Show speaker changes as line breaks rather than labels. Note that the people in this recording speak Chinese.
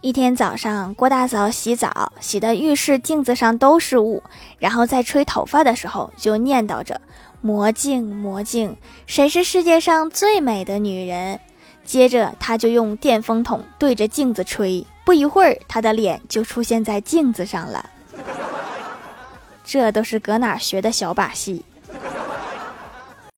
一天早上，郭大嫂洗澡，洗的浴室镜子上都是雾，然后在吹头发的时候就念叨着，魔镜魔镜，谁是世界上最美的女人？接着她就用电风筒对着镜子吹，不一会儿她的脸就出现在镜子上了。这都是搁哪学的小把戏。